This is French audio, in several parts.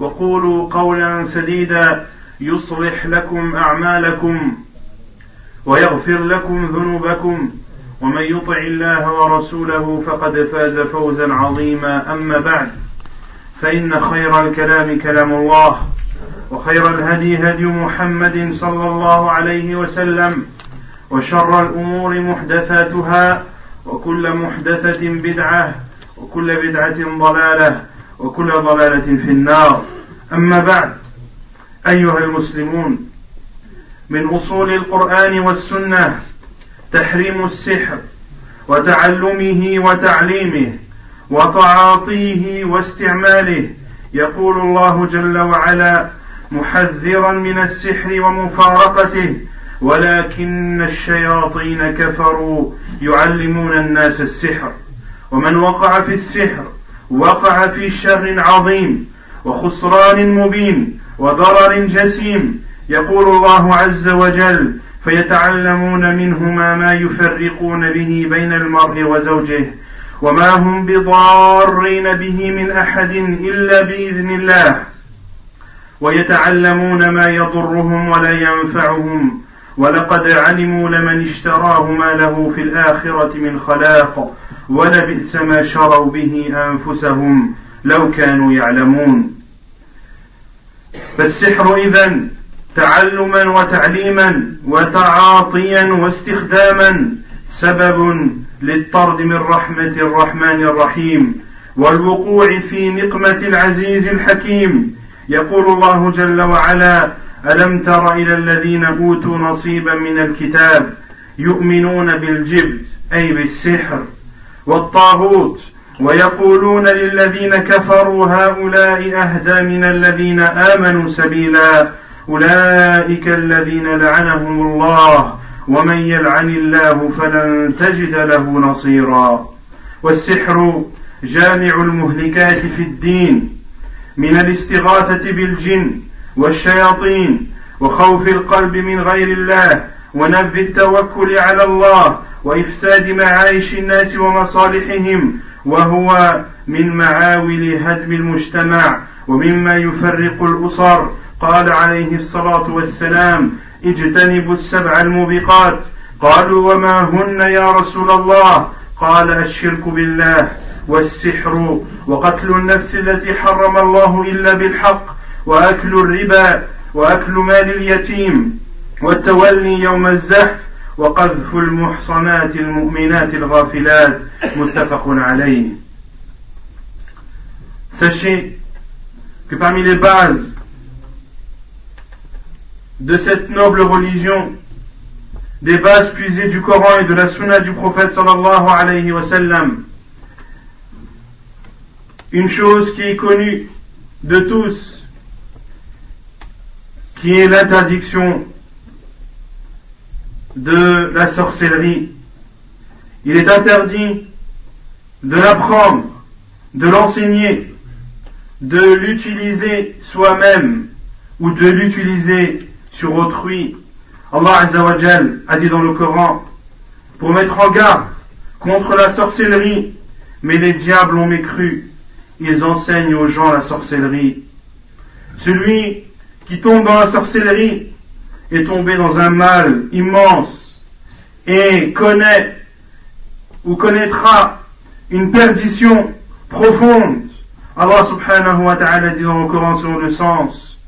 وقولوا قولا سديدا يصلح لكم أعمالكم ويغفر لكم ذنوبكم. ومن يطع الله ورسوله فقد فاز فوزا عظيما. أما بعد فإن خير الكلام كلام الله وخير الهدي هدي محمد صلى الله عليه وسلم وشر الأمور محدثاتها وكل محدثة بدعة وكل بدعة ضلالة. وكل ضلالة في النار. أما بعد أيها المسلمون من أصول القرآن والسنة تحريم السحر وتعلمه وتعليمه وتعاطيه واستعماله يقول الله جل وعلا محذرا من السحر ومفارقته ولكن الشياطين كفروا يعلمون الناس السحر ومن وقع في السحر وقع في شر عظيم وخسران مبين وضرر جسيم. يقول الله عز وجل فيتعلمون منهما ما يفرقون به بين المرء وزوجه وما هم بضارين به من أحد إلا بإذن الله. ويتعلمون ما يضرهم ولا ينفعهم. ولقد علموا لمن اشتراه ما له في الآخرة من خلاق. ولبئس ما شروا به أنفسهم لو كانوا يعلمون. فالسحر إذا تعلما وتعليما وتعاطيا واستخداما سبب للطرد من رحمة الرحمن الرحيم والوقوع في نقمة العزيز الحكيم. يقول الله جل وعلا ألم تر إلى الذين أوتوا نصيبا من الكتاب يؤمنون بالجبت أي بالسحر؟ والطاغوت ويقولون للذين كفروا هؤلاء أهدى من الذين آمنوا سبيلا أولئك الذين لعنهم الله ومن يلعن الله فلن تجد له نصيرا. والسحر جامع المهلكات في الدين من الاستغاثة بالجن والشياطين وخوف القلب من غير الله ونبذ التوكل على الله وإفساد معايش الناس ومصالحهم وهو من معاول هدم المجتمع ومما يفرق الأسر. قال عليه الصلاة والسلام اجتنبوا السبع الموبقات. قالوا وما هن يا رسول الله؟ قال الشرك بالله والسحر وقتل النفس التي حرم الله إلا بالحق وأكل الربا وأكل مال اليتيم والتولي يوم الزحف وقذف المحصنات المؤمنات الغافلات متفق عليه Sachez que parmi les bases de cette noble religion, des bases puisées du Coran et de la Sunna du prophète sallallahu alayhi wa sallam, une chose qui est connue de tous, qui est l'interdiction de la sorcellerie. Il est interdit de l'apprendre, de l'enseigner, de l'utiliser soi-même ou de l'utiliser sur autrui. Allah Azzawajal a dit dans le Coran pour mettre en garde contre la sorcellerie, mais les diables ont mécru, ils enseignent aux gens la sorcellerie. Celui qui tombe dans la sorcellerie est tombé dans un mal immense et connaît ou connaîtra une perdition profonde. Allah subhanahu wa ta'ala dit dans le Coran sur le sens,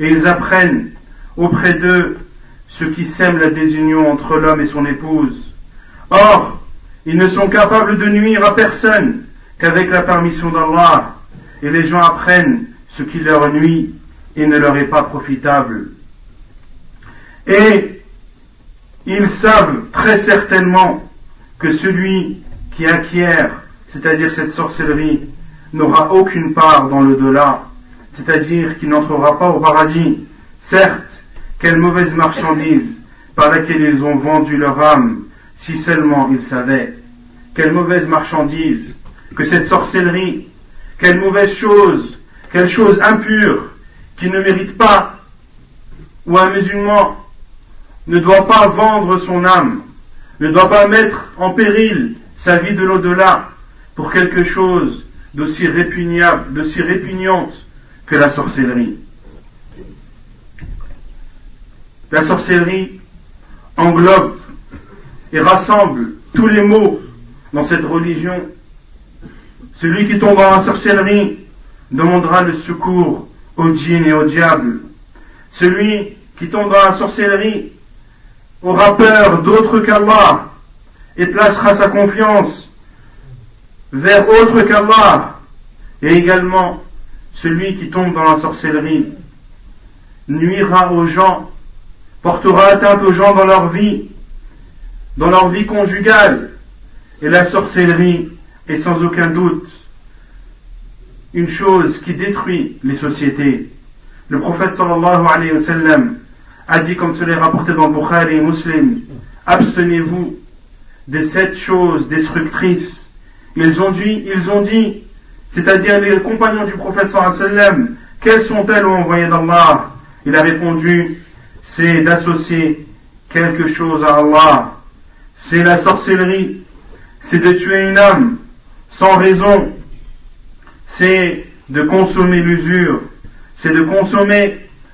et ils apprennent auprès d'eux ceux qui sèment la désunion entre l'homme et son épouse. Or, ils ne sont capables de nuire à personne qu'avec la permission d'Allah, et les gens apprennent ce qui leur nuit et ne leur est pas profitable. Et ils savent très certainement que celui qui acquiert, c'est-à-dire cette sorcellerie, n'aura aucune part dans le delà, c'est-à-dire qu'il n'entrera pas au paradis. Certes, quelle mauvaise marchandise par laquelle ils ont vendu leur âme, si seulement ils savaient. Quelle mauvaise marchandise que cette sorcellerie, quelle mauvaise chose, quelle chose impure qui ne mérite pas, ou un musulman ne doit pas vendre son âme, ne doit pas mettre en péril sa vie de l'au-delà pour quelque chose d'aussi répugnable, d'aussi répugnante que la sorcellerie. La sorcellerie englobe et rassemble tous les maux dans cette religion. Celui qui tombe la sorcellerie demandera le secours au djinn et au diable. Celui qui tombe dans la sorcellerie aura peur d'autre qu'Allah et placera sa confiance vers autre qu'Allah. Et également, celui qui tombe dans la sorcellerie nuira aux gens, portera atteinte aux gens dans leur vie, dans leur vie conjugale. Et la sorcellerie est sans aucun doute une chose qui détruit les sociétés. Le prophète sallallahu alayhi wa sallam a dit, comme cela est rapporté dans Bukhari et Muslim, abstenez-vous de cette chose destructrice. Ils ont dit, c'est-à-dire les compagnons du wa sallam, quelles sont-elles, ô envoyé d'Allah? Il a répondu, c'est d'associer quelque chose à Allah. C'est la sorcellerie. C'est de tuer une âme sans raison. C'est de consommer l'usure. C'est de consommer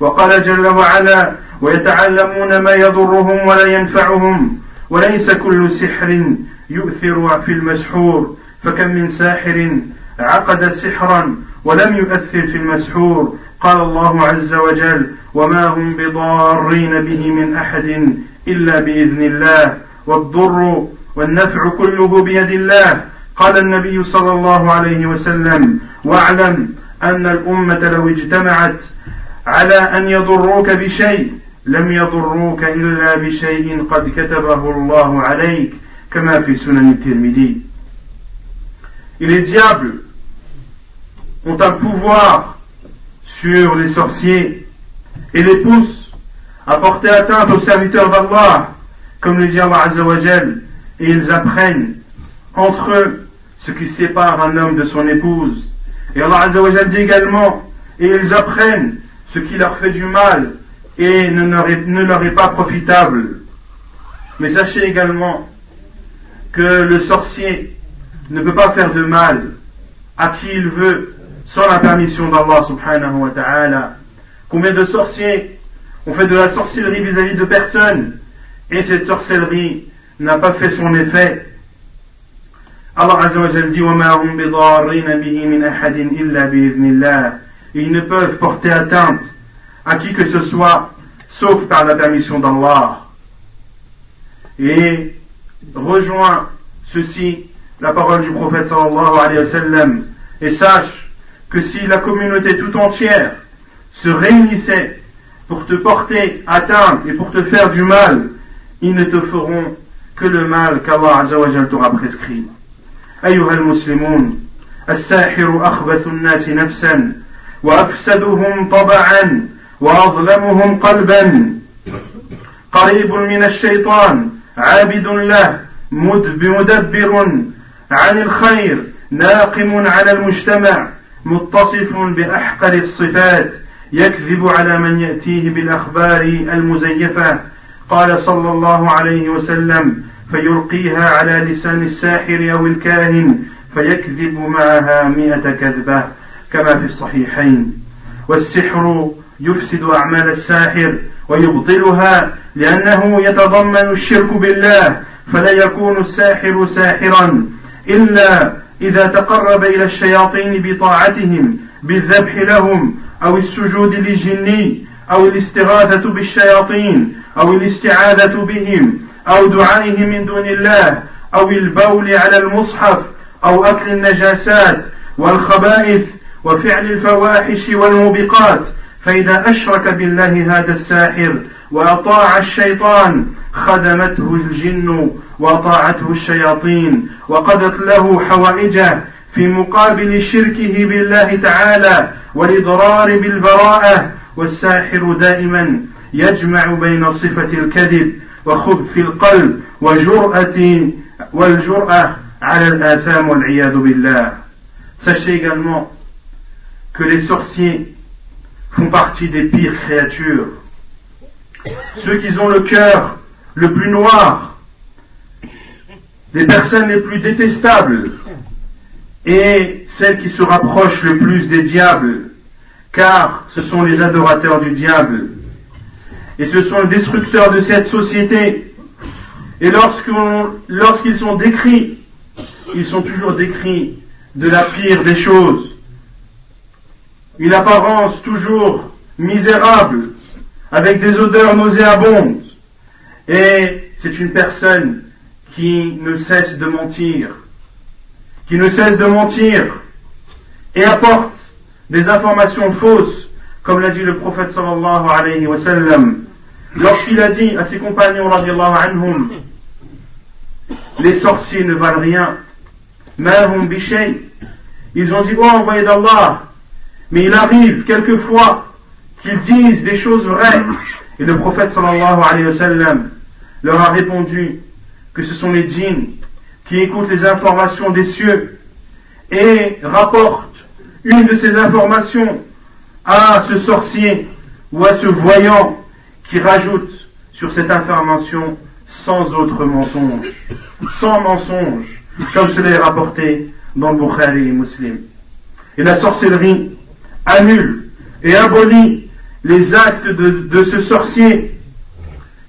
وقال جل وعلا ويتعلمون ما يضرهم ولا ينفعهم وليس كل سحر يؤثر في المسحور. فكم من ساحر عقد سحرا ولم يؤثر في المسحور. قال الله عز وجل وما هم بضارين به من أحد إلا بإذن الله. والضر والنفع كله بيد الله. قال النبي صلى الله عليه وسلم واعلم أن الأمة لو اجتمعت على أن يضروك بشيء لم يضروك إلا بشيء قد كتبه الله عليك كما في سنن الترمذي Et les diables ont un pouvoir sur les sorciers et les poussent à porter atteinte aux serviteurs d'Allah, comme le dit Allah Azzawajal, et ils apprennent entre eux ce qui sépare un homme de son épouse. Et Allah Azzawajal dit également, et ils apprennent ce qui leur fait du mal et ne leur est, pas profitable. Mais sachez également que le sorcier ne peut pas faire de mal à qui il veut sans la permission d'Allah subhanahu wa ta'ala. Combien de sorciers ont fait de la sorcellerie vis-à-vis de personnes et cette sorcellerie n'a pas fait son effet? Allah Azza wa dit ils ne peuvent porter atteinte à qui que ce soit, sauf par la permission d'Allah. Et rejoins ceci, la parole du prophète sallallahu alayhi wa sallam, et sache que si la communauté tout entière se réunissait pour te porter atteinte et pour te faire du mal, ils ne te feront que le mal qu'Allah t'aura prescrit. أيها المسلمون الساحر أخبث الناس نفسا وأفسدهم طبعا وأظلمهم قلبا. قريب من الشيطان عابد له مدبر عن الخير ناقم على المجتمع متصف بأحقر الصفات يكذب على من يأتيه بالأخبار المزيفة. قال صلى الله عليه وسلم فيلقيها على لسان الساحر أو الكاهن فيكذب معها مئة كذبة. كما في الصحيحين. والسحر يفسد أعمال الساحر ويبطلها لأنه يتضمن الشرك بالله فلا يكون الساحر ساحرا إلا إذا تقرب إلى الشياطين بطاعتهم بالذبح لهم أو السجود للجني أو الاستغاثة بالشياطين أو الاستعاذة بهم أو دعائهم من دون الله أو البول على المصحف أو أكل النجاسات والخبائث وفعل الفواحش والموبقات فإذا أشرك بالله هذا الساحر وأطاع الشيطان خدمته الجن وأطاعته الشياطين وقضت له حوائجه في مقابل شركه بالله تعالى والإضرار بالبراءة والساحر دائما يجمع بين صفة الكذب وخبث القلب وجرأة والجرأة على الآثام والعياذ بالله. Sachez également que les sorciers font partie des pires créatures. Ceux qui ont le cœur le plus noir, les personnes les plus détestables et celles qui se rapprochent le plus des diables, car ce sont les adorateurs du diable et ce sont les destructeurs de cette société. Et lorsqu'ils sont décrits, ils sont toujours décrits de la pire des choses une apparence toujours misérable, avec des odeurs nauséabondes. Et c'est une personne qui ne cesse de mentir, qui ne cesse de mentir et apporte des informations fausses, comme l'a dit le prophète sallallahu alayhi wa sallam, lorsqu'il a dit à ses compagnons anhum, les sorciers ne valent rien, ils ont dit, oh envoyé d'Allah, mais il arrive quelquefois qu'ils disent des choses vraies. Et le prophète sallallahu alayhi wa sallam leur a répondu que ce sont les djinns qui écoutent les informations des cieux et rapportent une de ces informations à ce sorcier ou à ce voyant qui rajoute sur cette information sans autre mensonge, sans mensonge, comme cela est rapporté dans le Bukhari et Muslim. Et la sorcellerie annule et abolit les actes de, ce sorcier,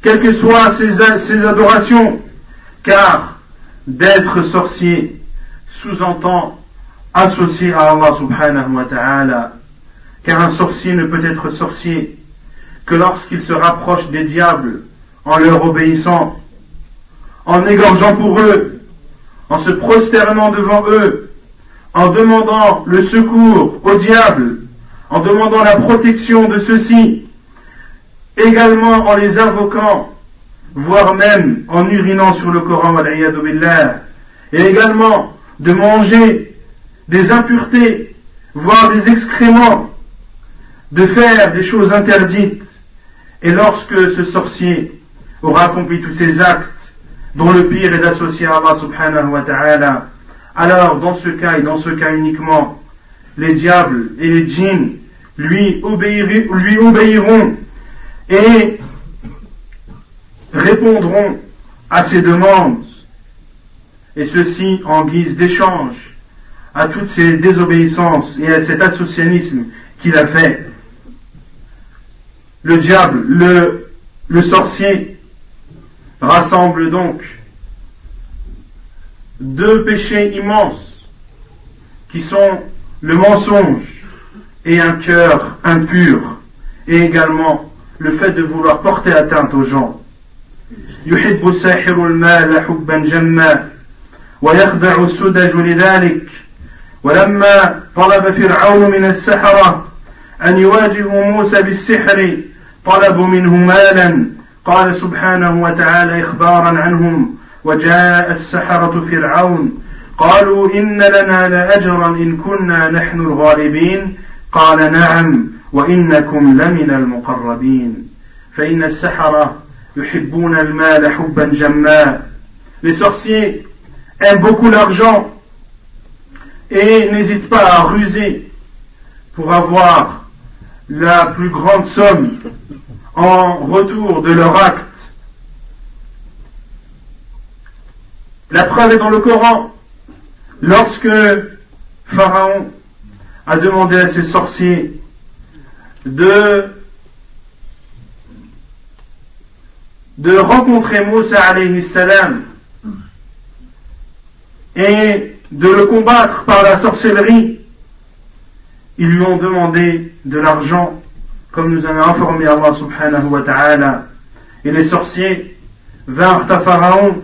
quelles que soient ses, adorations, car d'être sorcier sous-entend associé à Allah subhanahu wa ta'ala, car un sorcier ne peut être sorcier que lorsqu'il se rapproche des diables en leur obéissant, en égorgeant pour eux, en se prosternant devant eux, en demandant le secours au diable, en demandant la protection de ceux-ci, également en les invoquant, voire même en urinant sur le Coran, et également de manger des impuretés, voire des excréments, de faire des choses interdites. Et lorsque ce sorcier aura accompli tous ces actes, dont le pire est d'associer Allah subhanahu wa ta'ala, alors dans ce cas et dans ce cas uniquement, les diables et les djinns lui, obéiront et répondront à ses demandes, et ceci en guise d'échange à toutes ces désobéissances et à cet associanisme qu'il a fait. Le diable, le, le sorcier, rassemble donc deux péchés immenses qui sont le mensonge et un cœur impur et également le fait de vouloir porter atteinte aux gens. يحب الساحر المال حبا جما ويخدع السدج لذلك ولما طلب فرعون من السحرة أن يواجهوا موسى بالسحر طلبوا منه مالا قال سبحانه وتعالى إخبارا عنهم وجاء السحرة فرعون قالوا إن لنا لأجرا إن كنا نحن الغالبين قال نعم وإنكم لمن المقربين فإن السحرة يحبون المال حبا جما Les sorciers aiment beaucoup l'argent et n'hésitent pas à ruser pour avoir la plus grande somme en retour de leur acte. La preuve est dans le Coran. Lorsque Pharaon a demandé à ses sorciers de, rencontrer Moussa et de le combattre par la sorcellerie, ils lui ont demandé de l'argent, comme nous en a informé Allah subhanahu wa ta'ala. Et les sorciers vinrent à Pharaon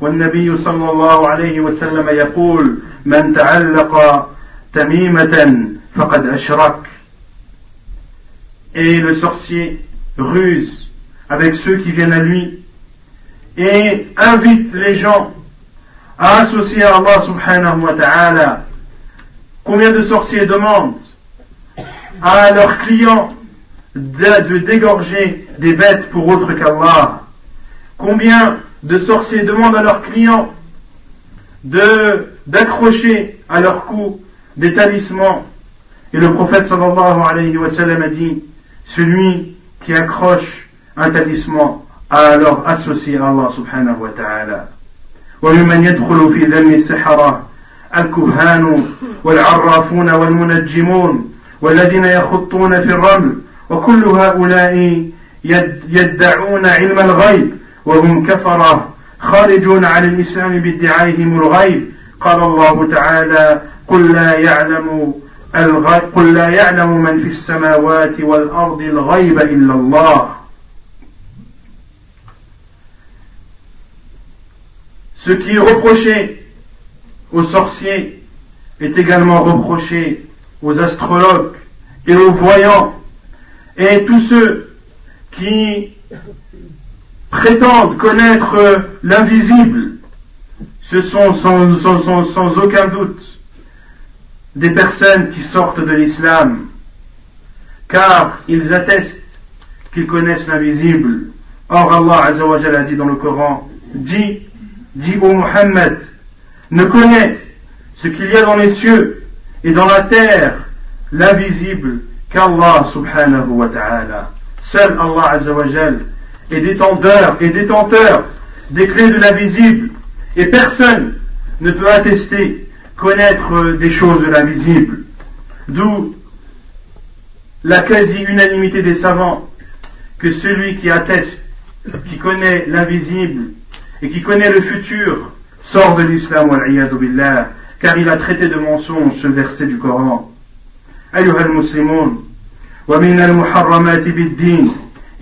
والنبي صلى الله عليه وسلم يقول من تعلق تميمة فقد أشرك Et le sorcier ruse avec ceux qui viennent à lui et invite les gens à associer à Allah subhanahu wa ta'ala. Combien de sorciers demandent à leurs clients de, dégorger des bêtes pour autre qu'Allah Combien de sorciers demandent à leurs clients de d'accrocher à leur cou des talismans Et le prophète sallallahu alayhi wa sallam a dit celui qui accroche un talisman a alors associé à Allah subhanahu wa ta'ala. وممن يدخل في ذم السحرة الكهان والعرافون والمنجمون والذين يخطون في الرمل وكل هؤلاء يدعون علم الغيب وهم كفرة خارجون عن الإسلام بادعائهم الغيب. قال الله تعالى قل لا يعلم قل لا يعلم من في السماوات والأرض الغيب إلا الله. Ce qui est reproché aux sorciers est également reproché aux astrologues et aux voyants. Et tous ceux qui prétendent connaître l'invisible. Ce sont sans, aucun doute des personnes qui sortent de l'islam, car ils attestent qu'ils connaissent l'invisible. Or Allah a dit dans le Coran, dit dit au Muhammad, ne connaît ce qu'il y a dans les cieux et dans la terre, l'invisible, qu'Allah subhanahu wa ta'ala. Seul Allah azawajal est détenteur et détenteur des clés de l'invisible et personne ne peut attester connaître des choses de l'invisible. D'où la quasi-unanimité des savants que celui qui atteste, qui connaît l'invisible et qui connaît le futur sort de l'islam billah car il a traité de mensonge ce verset du Coran أيها المسلمون ومن المحرمات بالدين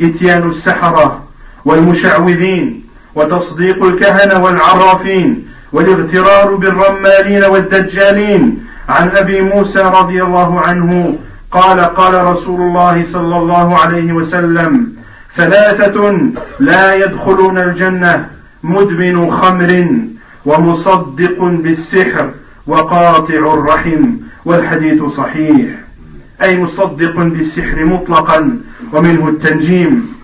إتيان السحرة والمشعوذين وتصديق الكهنة والعرافين والاغترار بالرمالين والدجالين عن أبي موسى رضي الله عنه قال قال رسول الله صلى الله عليه وسلم ثلاثة لا يدخلون الجنة مدمن خمر ومصدق بالسحر وقاطع الرحم والحديث صحيح. أي مصدق بالسحر مطلقا ومنه التنجيم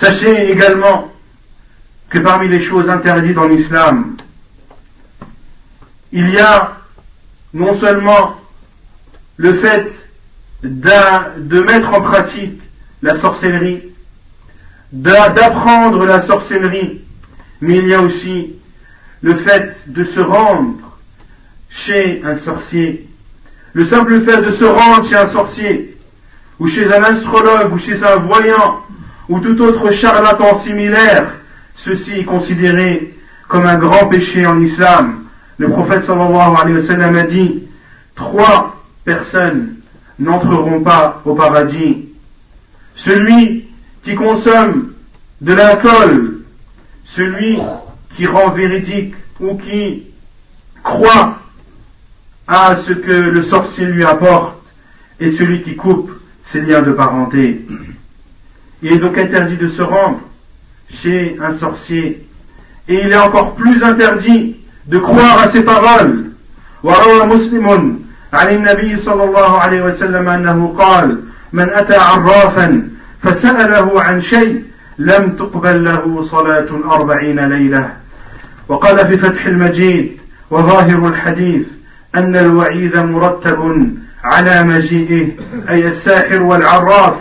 Sachez également que parmi les choses interdites en islam, il y a non seulement le fait de mettre en pratique la sorcellerie, d'apprendre la sorcellerie, mais il y a aussi le fait de se rendre chez un sorcier. Le simple fait de se rendre chez un sorcier, ou chez un astrologue, ou chez un voyant, ou tout autre charlatan similaire, ceci est considéré comme un grand péché en islam. Le prophète sallallahu alayhi wa sallam a dit, trois personnes n'entreront pas au paradis. Celui qui consomme de l'alcool, celui qui rend véridique ou qui croit à ce que le sorcier lui apporte, et celui qui coupe ses liens de parenté. Il est donc interdit de se rendre chez un sorcier. Et il est encore plus interdit de croire à ses paroles. وروى مسلم عن النبي صلى الله عليه وسلم أنه قال من أتى عرافا فسأله عن شيء لم تقبل له صلاة أربعين ليلة وقال في فتح المجيد وظاهر الحديث أن الوعيد مرتب على مجيئه أي الساحر والعراف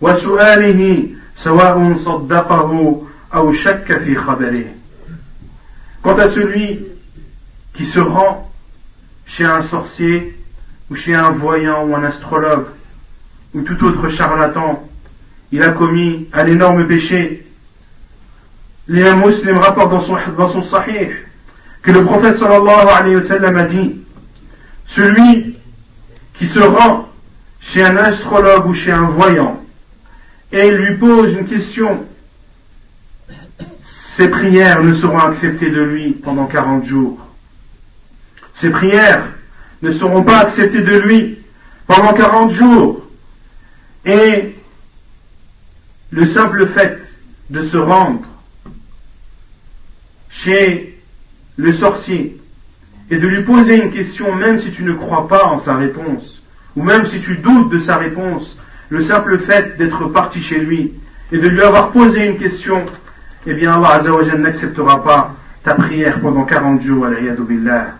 وسؤاله سواء صدقه أو شك في خبره Quant à celui qui se rend chez un sorcier ou chez un voyant ou un astrologue ou tout autre charlatan, il a commis un énorme péché. Les musulmans rapportent dans son, dans son sahih que le prophète sallallahu alayhi wa sallam a dit celui qui se rend chez un astrologue ou chez un voyant et lui pose une question ses prières ne seront acceptées de lui pendant 40 jours. Ses prières ne seront pas acceptées de lui pendant 40 jours. Et le simple fait de se rendre chez le sorcier et de lui poser une question, même si tu ne crois pas en sa réponse, ou même si tu doutes de sa réponse, le simple fait d'être parti chez lui et de lui avoir posé une question, eh bien Allah Azzawajal n'acceptera pas ta prière pendant 40 jours, al billah.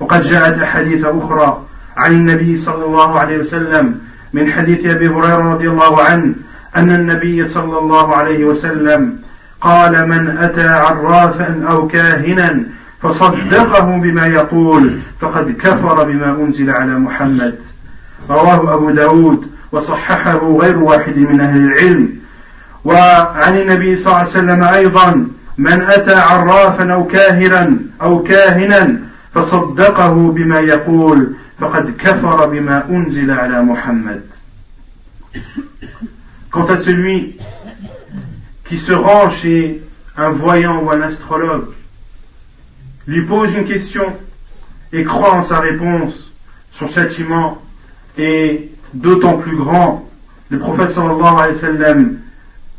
وقد جاءت أحاديث أخرى عن النبي صلى الله عليه وسلم من حديث أبي هريرة رضي الله عنه أن النبي صلى الله عليه وسلم قال من أتى عرافا أو كاهنا فصدقه بما يقول فقد كفر بما أنزل على محمد. رواه أبو داود وصححه غير واحد من أهل العلم. وعن النبي صلى الله عليه وسلم أيضا من أتى عرافا أو كاهنا أو كاهنا فصدقه بما يقول فقد كفر بما أنزل على محمد. Quant à celui qui se rend chez un voyant ou un astrologue, lui pose une question et croit en sa réponse, son châtiment est d'autant plus grand. Le prophète sallallahu alayhi wa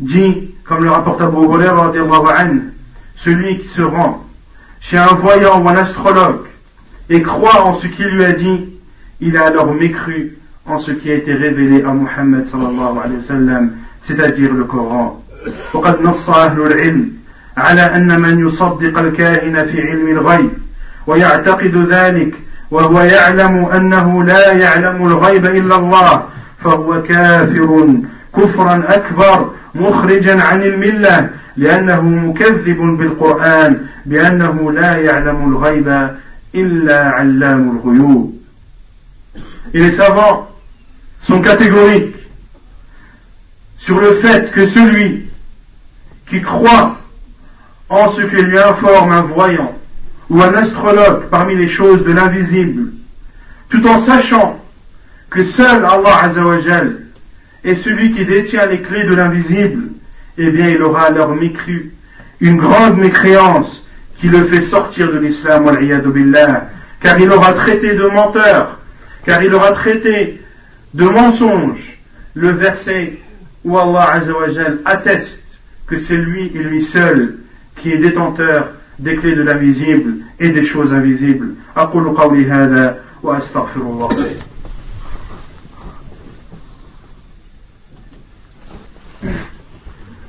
dit, comme le rapporte Abu celui qui se rend chez un voyant ou un astrologue et croit en ce qu'il lui a dit, il a alors mécru en ce qui a été révélé à Muhammad sallallahu alayhi wa c'est-à-dire le Coran. على أن من يصدق الكاهن في علم الغيب ويعتقد ذلك وهو يعلم أنه لا يعلم الغيب إلا الله فهو كافر كفرا أكبر مخرجا عن الملة لأنه مكذب بالقرآن بأنه لا يعلم الغيب إلا علام الغيوب. Et les savants sont catégoriques sur le fait que celui qui croit en ce que lui informe un voyant ou un astrologue parmi les choses de l'invisible, tout en sachant que seul Allah Azzawajal est celui qui détient les clés de l'invisible, eh bien il aura alors mécru une grande mécréance qui le fait sortir de l'islam, car il aura traité de menteur, car il aura traité de mensonge le verset où Allah Azzawajal atteste que c'est lui et lui seul qui est détenteur des clés de l'invisible et des choses invisibles. أقول قولي هذا وأستغفر الله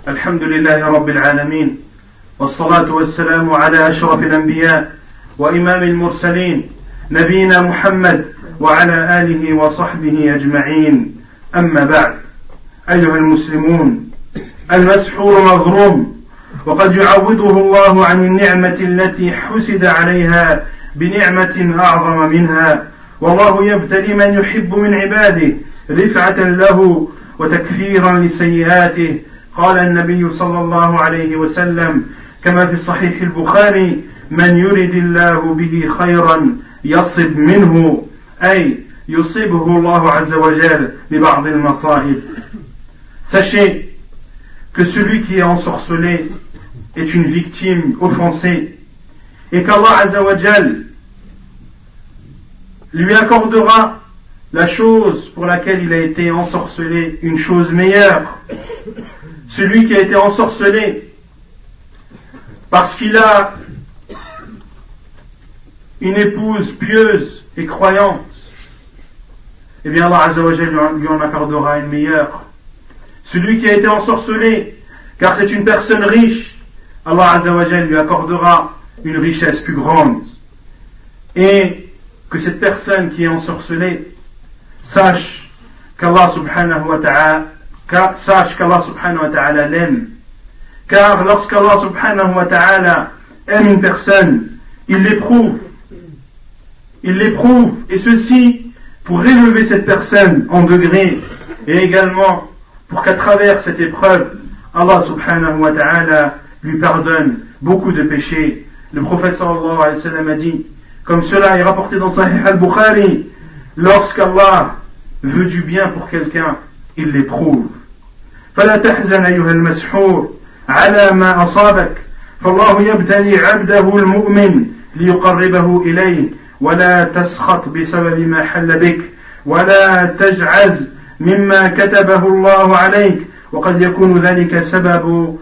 الحمد لله رب العالمين والصلاة والسلام على أشرف الأنبياء وإمام المرسلين نبينا محمد وعلى آله وصحبه أجمعين أما بعد أيها المسلمون المسحور مظلوم وقد يعوضه الله عن النعمة التي حسد عليها بنعمة أعظم منها. والله يبتلي من يحب من عباده رفعة له وتكفيرا لسيئاته. قال النبي صلى الله عليه وسلم كما في صحيح البخاري من يرد الله به خيرا يصب منه. أي يصيبه الله عز وجل ببعض المصائب. Sachez que celui qui est ensorcelé est une victime offensée et qu'Allah Azzawajal lui accordera la chose pour laquelle il a été ensorcelé une chose meilleure. Celui qui a été ensorcelé parce qu'il a une épouse pieuse et croyante, eh bien Allah Azzawajal lui en accordera une meilleure. Celui qui a été ensorcelé, car c'est une personne riche, Allah Azzawajal lui accordera une richesse plus grande. Et que cette personne qui est ensorcelée sache qu'Allah subhanahu wa ta'ala sache qu'Allah subhanahu wa ta'ala l'aime. Car lorsqu'Allah subhanahu wa ta'ala aime une personne, il l'éprouve. Il l'éprouve. Et ceci pour élever cette personne en degré et également pour qu'à travers cette épreuve, Allah subhanahu wa ta'ala lui pardonne beaucoup de péchés. Le prophète sallallahu alayhi wa sallam a dit, comme cela est rapporté dans Sahih al-Bukhari, lorsqu'Allah veut du bien pour quelqu'un, il l'éprouve. فلا تحزن أيها المسحور على ما أصابك فالله يبتلي عبده المؤمن ليقربه إليه ولا تسخط بسبب ما حل بك ولا تجعز مما كتبه الله عليك وقد يكون ذلك سبب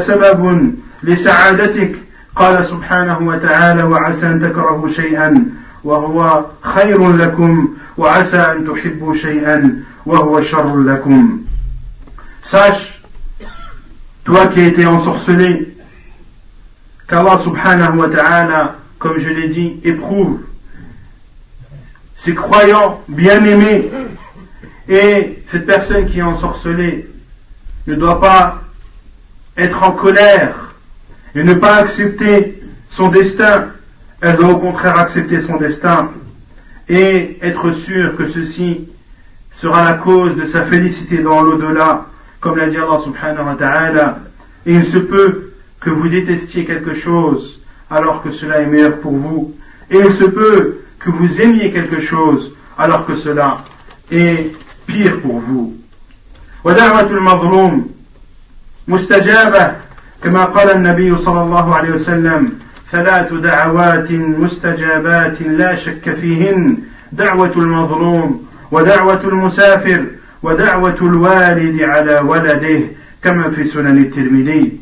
سبب لسعادتك قال سبحانه وتعالى وعسى أن تكرهوا شيئا وهو خير لكم وعسى أن تحبوا شيئا وهو شر لكم Sache, toi qui as été ensorcelé, qu'Allah subhanahu wa ta'ala, comme je l'ai dit, éprouve ses croyants bien-aimés. Et cette personne qui est ensorcelée ne doit pas être en colère et ne pas accepter son destin. Elle doit au contraire accepter son destin et être sûre que ceci sera la cause de sa félicité dans l'au-delà, comme l'a dit Allah subhanahu wa ta'ala. Et il se peut que vous détestiez quelque chose alors que cela est meilleur pour vous. Et il se peut que vous aimiez quelque chose alors que cela est pire pour vous. كما قال النبي صلى الله عليه وسلم ثلاث دعوات مستجابات لا شك فيهن دعوة المظلوم ودعوة المسافر ودعوة الوالد على ولده كما في سنن الترمذي.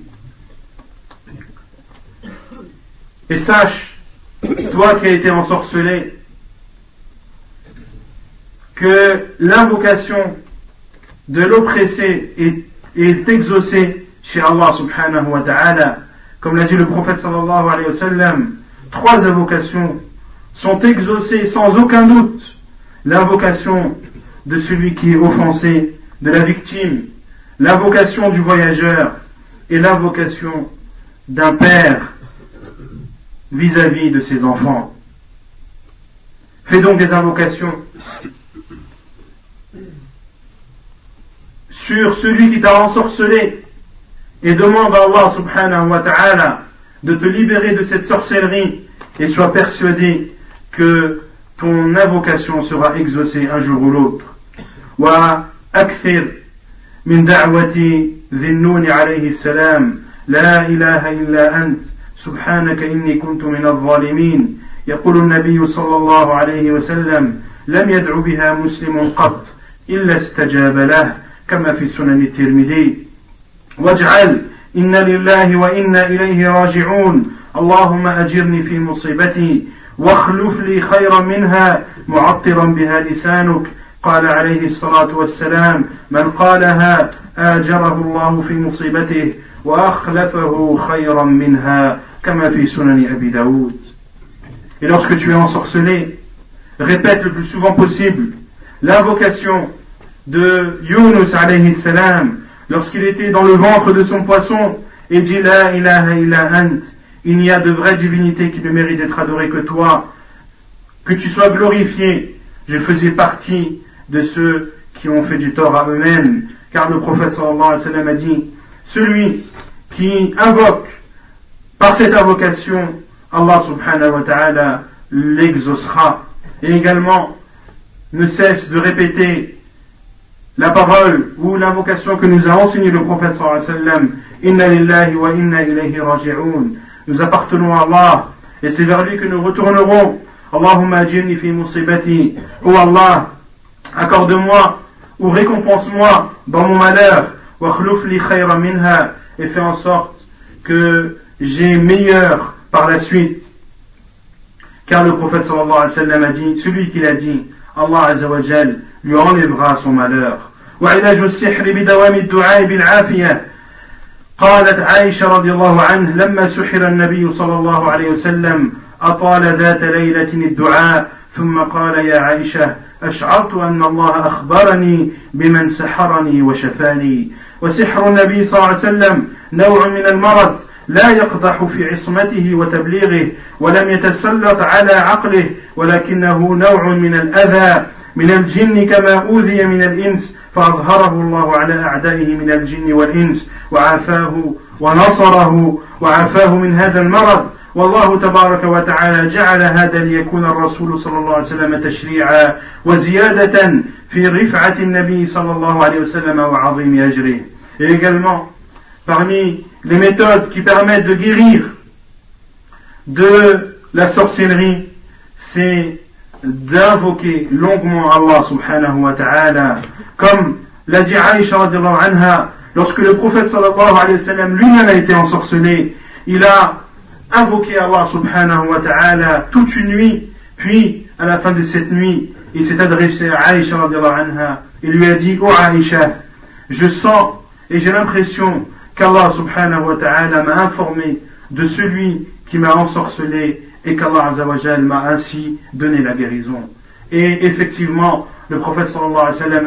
Et sache, toi qui as été ensorcelé, que l'invocation de l'oppressé est, est exaucée chez Allah subhanahu wa ta'ala. Comme l'a dit le prophète trois invocations sont exaucées sans aucun doute. L'invocation de celui qui est offensé, de la victime, l'invocation du voyageur et l'invocation d'un père vis-à-vis de ses enfants. Fais donc des invocations sur celui qui t'a ensorcelé et demande à Allah subhanahu wa ta'ala de te libérer de cette sorcellerie et sois persuadé que ton invocation sera exaucée un jour ou l'autre. وأكثر من دعوة ذي النون عليه السلام لا إله إلا أنت سبحانك إني كنت من الظالمين يقول النبي صلى الله عليه وسلم لم يدع بها مسلم قط إلا استجاب له كما في سنن الترمذي. واجعل إن لله وإنا إليه راجعون. اللهم أجرني في مصيبتي واخلف لي خيرا منها معطرا بها لسانك. قال عليه الصلاة والسلام من قالها آجره الله في مصيبته وأخلفه خيرا منها. كما في سنن أبي داود. Et lorsque tu es ensorcelé, répète le plus souvent possible l'invocation de Yunus alayhi salam lorsqu'il était dans le ventre de son poisson et dit La ilaha illa ant, il n'y a de vraie divinité qui ne mérite d'être adorée que toi, que tu sois glorifié. Je faisais partie de ceux qui ont fait du tort à eux-mêmes, car le prophète sallallahu alayhi a dit Celui qui invoque par cette invocation, Allah subhanahu wa ta'ala l'exaucera. Et également, ne cesse de répéter la parole ou l'invocation que nous a enseigné le wa sallam, Inna lillahi wa inna ilayhi. Nous appartenons à Allah et c'est vers lui que nous retournerons. Allahumma ajirni fi musibati. Oh Allah, accorde-moi ou récompense-moi dans mon malheur, et fais en sorte que j'ai meilleur par la suite. Car le prophète sallallahu alayhi wa sallam a dit, celui qui l'a dit, Allah azza wa jal lui enlèvera son malheur. وعلاج السحر بدوام الدعاء بالعافية قالت عائشة رضي الله عنه لما سحر النبي صلى الله عليه وسلم أطال ذات ليلة الدعاء ثم قال يا عائشة أشعرت أن الله أخبرني بمن سحرني وشفاني وسحر النبي صلى الله عليه وسلم نوع من المرض لا يقدح في عصمته وتبليغه ولم يتسلط على عقله ولكنه نوع من الأذى من الجن كما أوذي من الإنس فأظهره الله على أعدائه من الجن والإنس وعافاه ونصره وعافاه من هذا المرض. والله تبارك وتعالى جعل هذا ليكون الرسول صلى الله عليه وسلم تشريعا وزيادة في رفعة النبي صلى الله عليه وسلم وعظيم أجره. Et également, parmi les méthodes qui permettent de guérir de la sorcellerie, c'est d'invoquer longuement Allah subhanahu wa ta'ala, comme l'a dit Aïcha anha, lorsque le prophète sallallahu alayhi wa sallam lui-même a été ensorcelé, il a invoqué Allah subhanahu wa ta'ala toute une nuit, puis à la fin de cette nuit, il s'est adressé à Aïcha anha, il lui a dit, oh Aïcha, je sens et j'ai l'impression qu'Allah subhanahu wa ta'ala m'a informé de celui qui m'a ensorcelé et qu'Allah m'a ainsi donné la guérison. Et effectivement, le prophète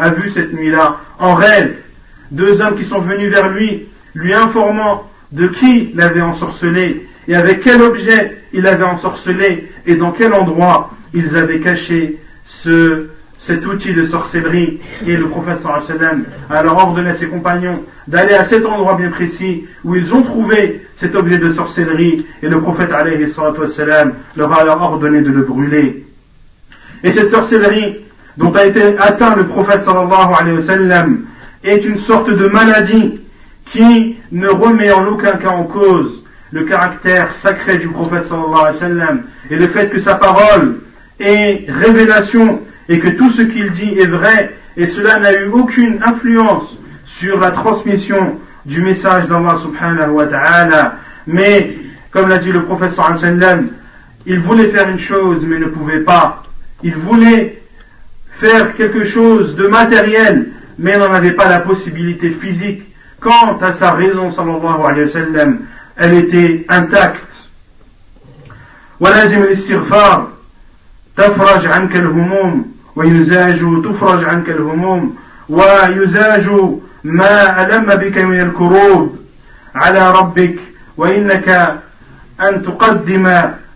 a vu cette nuit-là en rêve deux hommes qui sont venus vers lui, lui informant de qui l'avait ensorcelé et avec quel objet il l'avait ensorcelé et dans quel endroit ils avaient caché ce, cet outil de sorcellerie et le wa sallam a alors ordonné à ses compagnons d'aller à cet endroit bien précis où ils ont trouvé cet objet de sorcellerie et le prophète alayhi salam leur a alors ordonné de le brûler. Et cette sorcellerie dont a été atteint le prophète sallallahu alayhi wa sallam est une sorte de maladie qui ne remet en aucun cas en cause le caractère sacré du prophète sallallahu alayhi wa sallam et le fait que sa parole est révélation et que tout ce qu'il dit est vrai et cela n'a eu aucune influence sur la transmission du message d'Allah subhanahu wa ta'ala. Mais, comme l'a dit le prophète sallam, il voulait faire une chose mais ne pouvait pas. Il voulait faire quelque chose de matériel mais n'en avait pas la possibilité physique. Quant à sa raison sallallahu alayhi wa sallam, elle était intacte. ولازم الاستغفار تفرج عنك الهموم ويزاج تفرج عنك الهموم ويزاج ما ألم بك من الكروب على ربك وإنك أن تقدم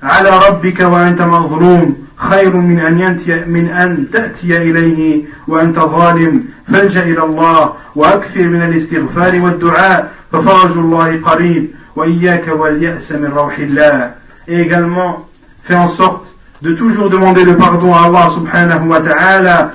على ربك وأنت مظلوم. خير من أن ينتي من أن تأتي إليه وأنت ظالم. فالجأ إلى الله وأكثر من الاستغفار والدعاء. ففرج الله قريب وإياك واليأس من روح الله. Également fais en sorte de toujours demander le pardon à Allah subhanahu wa ta'ala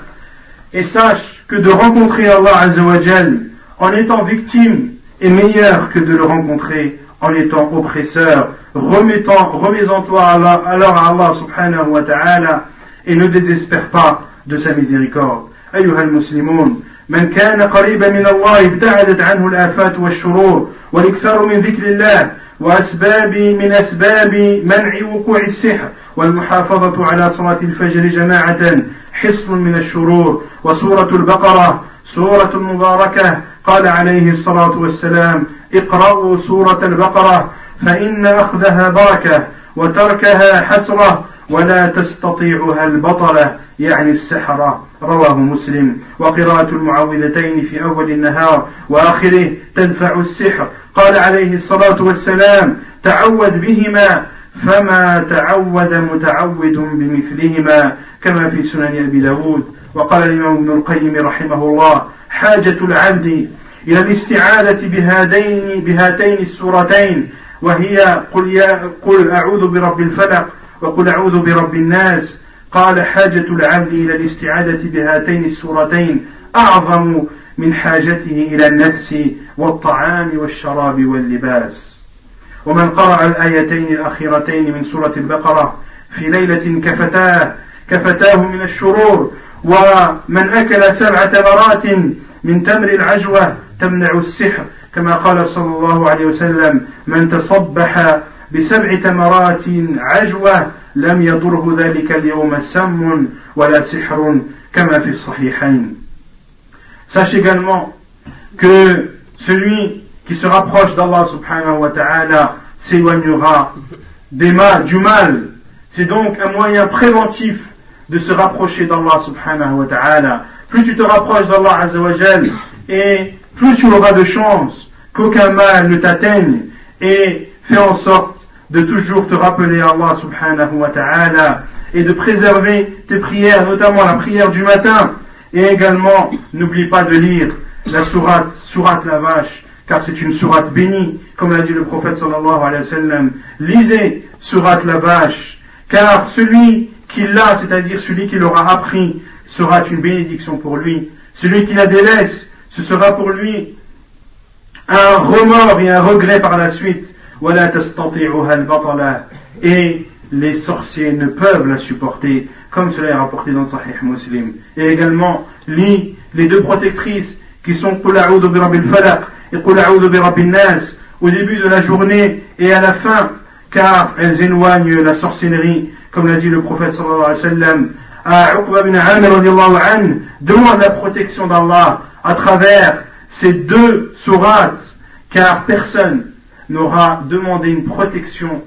et sache que de rencontrer Allah azawajal en étant victime est meilleur que de le rencontrer en étant oppresseur. Remettant, remets-en-toi alors à Allah subhanahu wa ta'ala et ne désespère pas de sa miséricorde. أيها المسلمون من كان قريبا من الله ابتعدت عنه الآفات والشرور والاكثار من ذكر الله وأسباب من أسباب منع وقوع السحر والمحافظة على صلاة الفجر جماعة حصن من الشرور. وسورة البقرة سورة مباركة قال عليه الصلاة والسلام اقرأوا سورة البقرة فإن أخذها بركة وتركها حسرة ولا تستطيعها البطلة يعني السحرة رواه مسلم. وقراءة المعوذتين في أول النهار وآخره تدفع السحر. قال عليه الصلاة والسلام تعوذ بهما فما تعود متعود بمثلهما كما في سنن أبي داود. وقال الإمام ابن القيم رحمه الله حاجة العبد إلى الاستعاذة بهذين بهاتين السورتين وهي قل, يا قل أعوذ برب الفلق وقل أعوذ برب الناس. قال حاجة العبد إلى الاستعاذة بهاتين السورتين أعظم من حاجته إلى النفس والطعام والشراب واللباس. ومن قرأ الآيتين الأخيرتين من سورة البقرة في ليلة كفتاه كفتاه من الشرور. ومن أكل سبع تمرات من تمر العجوة تمنع السحر. كما قال صلى الله عليه وسلم من تصبح بسبع تمرات عجوة لم يضره ذلك اليوم سم ولا سحر كما في الصحيحين. Sache également que celui qui se rapproche d'Allah subhanahu wa ta'ala s'éloignera du mal. C'est donc un moyen préventif de se rapprocher d'Allah subhanahu wa ta'ala. Plus tu te rapproches d'Allah azawajal et plus tu auras de chance qu'aucun mal ne t'atteigne et fais en sorte de toujours te rappeler Allah subhanahu wa ta'ala et de préserver tes prières, notamment la prière du matin. Et également, n'oublie pas de lire la sourate, sourate la vache, car c'est une sourate bénie, comme l'a dit le prophète sallallahu alayhi wa sallam. Lisez sourate la vache, car celui qui l'a, c'est-à-dire celui qui l'aura appris, sera une bénédiction pour lui. Celui qui la délaisse, ce sera pour lui un remords et un regret par la suite. Et les sorciers ne peuvent la supporter, comme cela est rapporté dans Sahih Muslim. Et également, lit les deux protectrices qui sont et au début de la journée et à la fin, car elles éloignent la sorcellerie, comme l'a dit le prophète sallallahu alayhi wa sallam. À Uqba bin Amir demande la protection d'Allah à travers ces deux sourates, car personne n'aura demandé une protection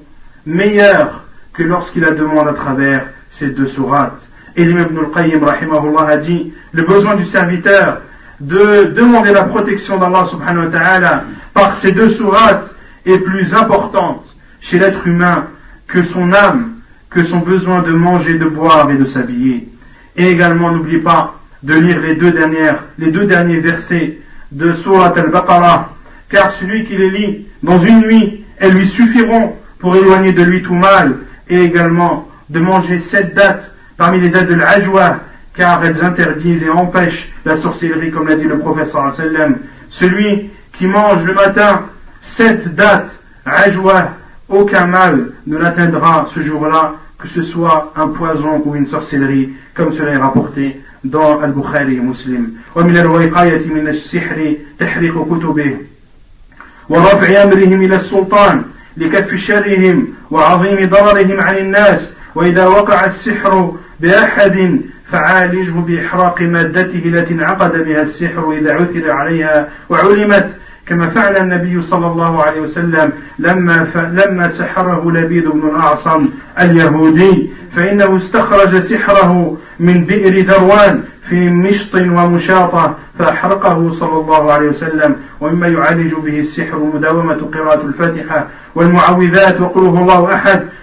meilleure que lorsqu'il la demande à travers ces deux sourates. Et l'imam Ibn al-Qayyim a dit le besoin du serviteur de demander la protection d'Allah subhanahu wa ta'ala par ces deux sourates est plus importante chez l'être humain que son âme, que son besoin de manger, de boire et de s'habiller. Et également, n'oublie pas de lire les deux dernières, les deux derniers versets de Surat al-Baqarah, car celui qui les lit dans une nuit, elles lui suffiront pour éloigner de lui tout mal, et également de manger sept dates parmi les dates de l'ajwa, car elles interdisent et empêchent la sorcellerie, comme l'a dit le professeur sallam. Celui qui mange le matin sept dates, ajwa, aucun mal ne l'atteindra ce jour-là, que ce soit un poison ou une sorcellerie, comme cela est rapporté dans Al-Bukhari et Muslim. ومن الوقاية من السحر تحريق كتبه ورفع أمرهم إلى السلطان لكف شرهم وعظيم ضررهم عن الناس وإذا وقع السحر بأحد فعالجه بإحراق مادته التي انعقد بها السحر إذا عثر عليها وعلمت. كما فعل النبي صلى الله عليه وسلم لما لما سحره لبيد بن الأعصم اليهودي. فإنه استخرج سحره من بئر ذروان في مشط ومشاطة فأحرقه صلى الله عليه وسلم. ومما يعالج به السحر مداومة قراءة الفاتحة والمعوذات. وقله الله أحد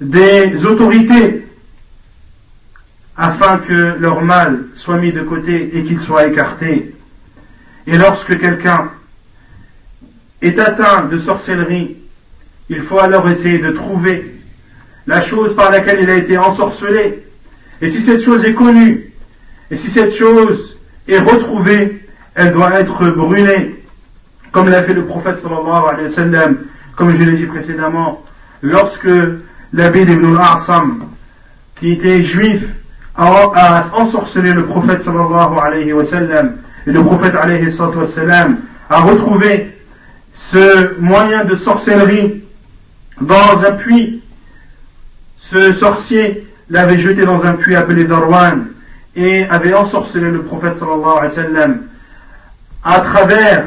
des autorités afin que leur mal soit mis de côté et qu'il soit écarté. Et lorsque quelqu'un est atteint de sorcellerie, il faut alors essayer de trouver la chose par laquelle il a été ensorcelé. Et si cette chose est connue, et si cette chose est retrouvée, elle doit être brûlée, comme l'a fait le prophète sallallahu alayhi wa sallam, comme je l'ai dit précédemment, lorsque l'abbé d'Ibn al-A'sam, qui était juif, a, ensorcelé le prophète sallallahu alayhi wa sallam, et le prophète alayhi wa a retrouvé ce moyen de sorcellerie dans un puits. Ce sorcier l'avait jeté dans un puits appelé Darwan et avait ensorcelé le prophète sallallahu alayhi wa sallam à travers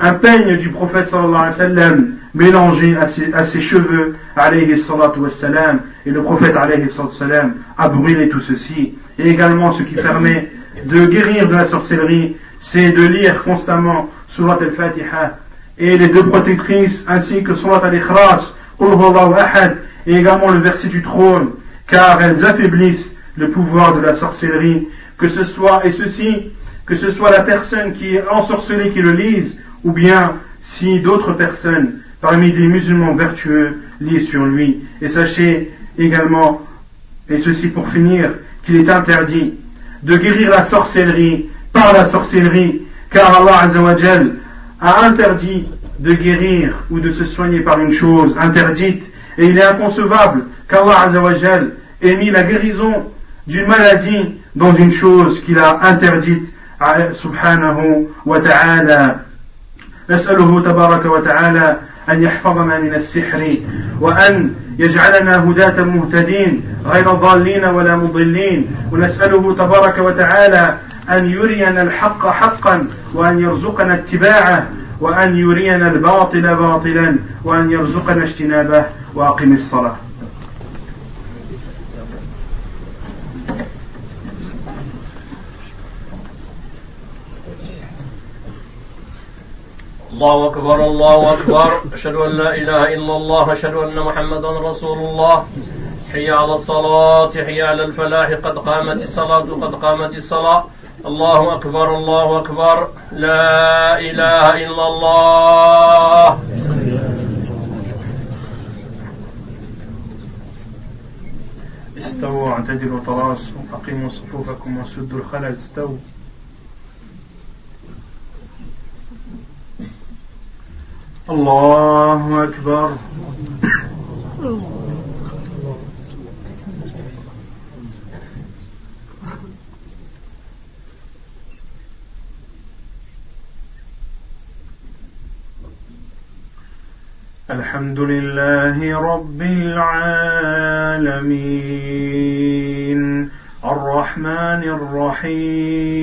un peigne du prophète sallallahu alayhi wa sallam mélangé à ses, cheveux alayhi salatu wa sallam et le prophète alayhi salatu wa sallam a brûlé tout ceci. Et également ce qui permet de guérir de la sorcellerie c'est de lire constamment surat al-fatiha et les deux protectrices ainsi que surat al-ikhras et également le verset du trône car elles affaiblissent le pouvoir de la sorcellerie, que ce soit, et ceci, que ce soit la personne qui est ensorcelée qui le lise, ou bien si d'autres personnes parmi des musulmans vertueux lisent sur lui. Et sachez également, et ceci pour finir, qu'il est interdit de guérir la sorcellerie par la sorcellerie, car Allah Azzawajal a interdit de guérir ou de se soigner par une chose interdite, et il est inconcevable qu'Allah Azzawajal ait mis la guérison d'une maladie dans une chose qu'il a interdite subhanahu wa ta'ala. نسأله تبارك وتعالى أن يحفظنا من السحر وأن يجعلنا هداة مهتدين غير ضالين ولا مضلين. ونسأله تبارك وتعالى أن يرينا الحق حقا وأن يرزقنا اتباعه وأن يرينا الباطل باطلا وأن يرزقنا اجتنابه وأقم الصلاة. الله أكبر الله أكبر. أشهد أن لا إله إلا الله أشهد أن محمدا رسول الله. حي على الصلاة حي على الفلاح. قد قامت الصلاة قد قامت الصلاة. الله أكبر الله أكبر. لا إله إلا الله. استووا اعتدلوا تراصوا أقيموا صفوفكم وسدوا الخلل. استووا. الله أكبر. الحمد لله رب العالمين. الرحمن الرحيم.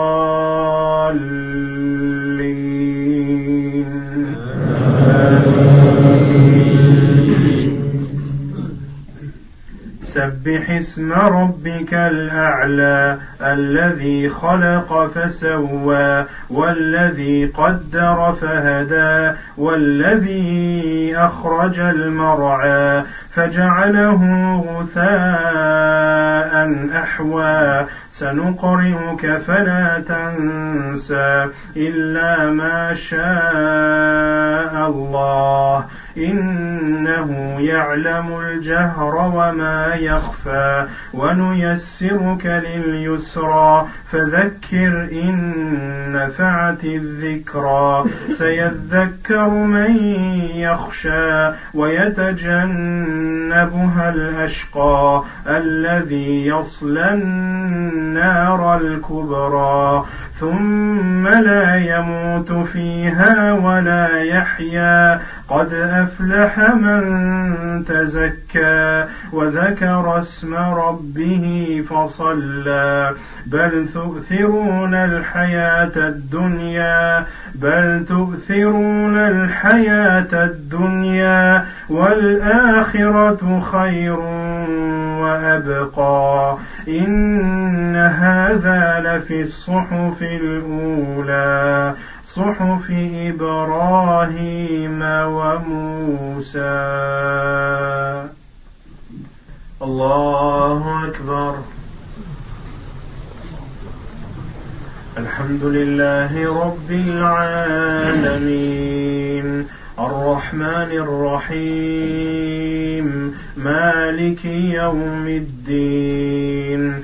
سبح اسم ربك الأعلى الذي خلق فسوى والذي قدر فهدى والذي أخرج المرعى فجعله غثاء أحوى. سنقرئك فلا تنسى إلا ما شاء الله. إنه يعلم الجهر وما يخفى ونيسرك لليسرى فذكر إن نفعت الذكرى سيذكر من يخشى ويتجنبها الأشقى الذي يصلى النار الكبرى ثم لا يموت فيها ولا يحيا. قد أفلح من تزكى وذكر اسم ربه فصلى. بل تؤثرون الحياة الدنيا. بل تؤثرون الحياة الدنيا. والآخرة خير وأبقى. إن هذا لفي الصحف الأولى صحف إبراهيم وموسى. الله أكبر. الحمد لله رب العالمين. الرحمن الرحيم. مالك يوم الدين.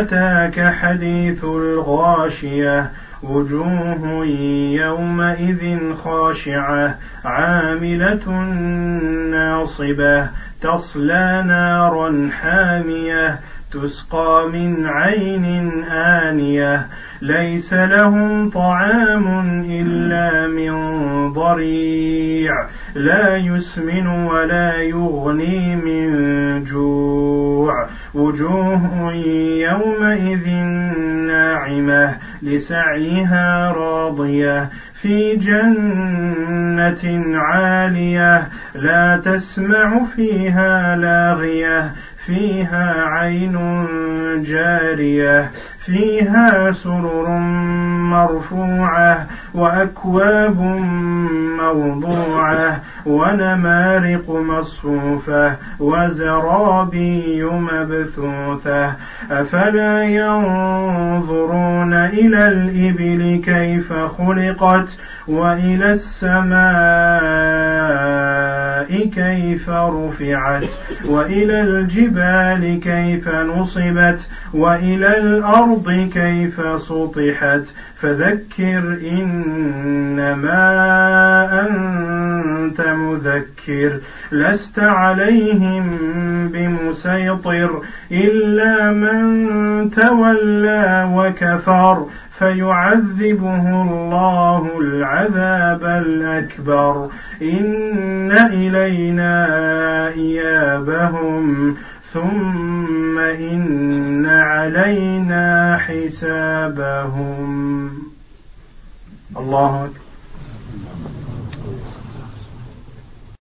أتاك حديث الغاشية. وجوه يومئذ خاشعة. عاملة ناصبة. تصلى نارا حامية. تسقى من عين آنية. ليس لهم طعام إلا من ضريع. لا يسمن ولا يغني من جوع. وجوه يومئذ ناعمة لسعيها راضية في جنة عالية لا تسمع فيها لاغية فيها عين جارية فيها سرر مرفوعة وأكواب موضوعة ونمارق مصفوفة وزرابي مبثوثة. أفلا ينظرون إلى الإبل كيف خلقت وإلى السماء كيف رفعت وإلى الجبال كيف نصبت وإلى الأرض كيف سطحت؟ فذكر إنما أنت مذكر لست عليهم بمسيطر إلا من تولى وكفر فيعذبه الله العذاب الأكبر. إن إلينا إيابهم. ثم إن علينا حسابهم الله أكبر.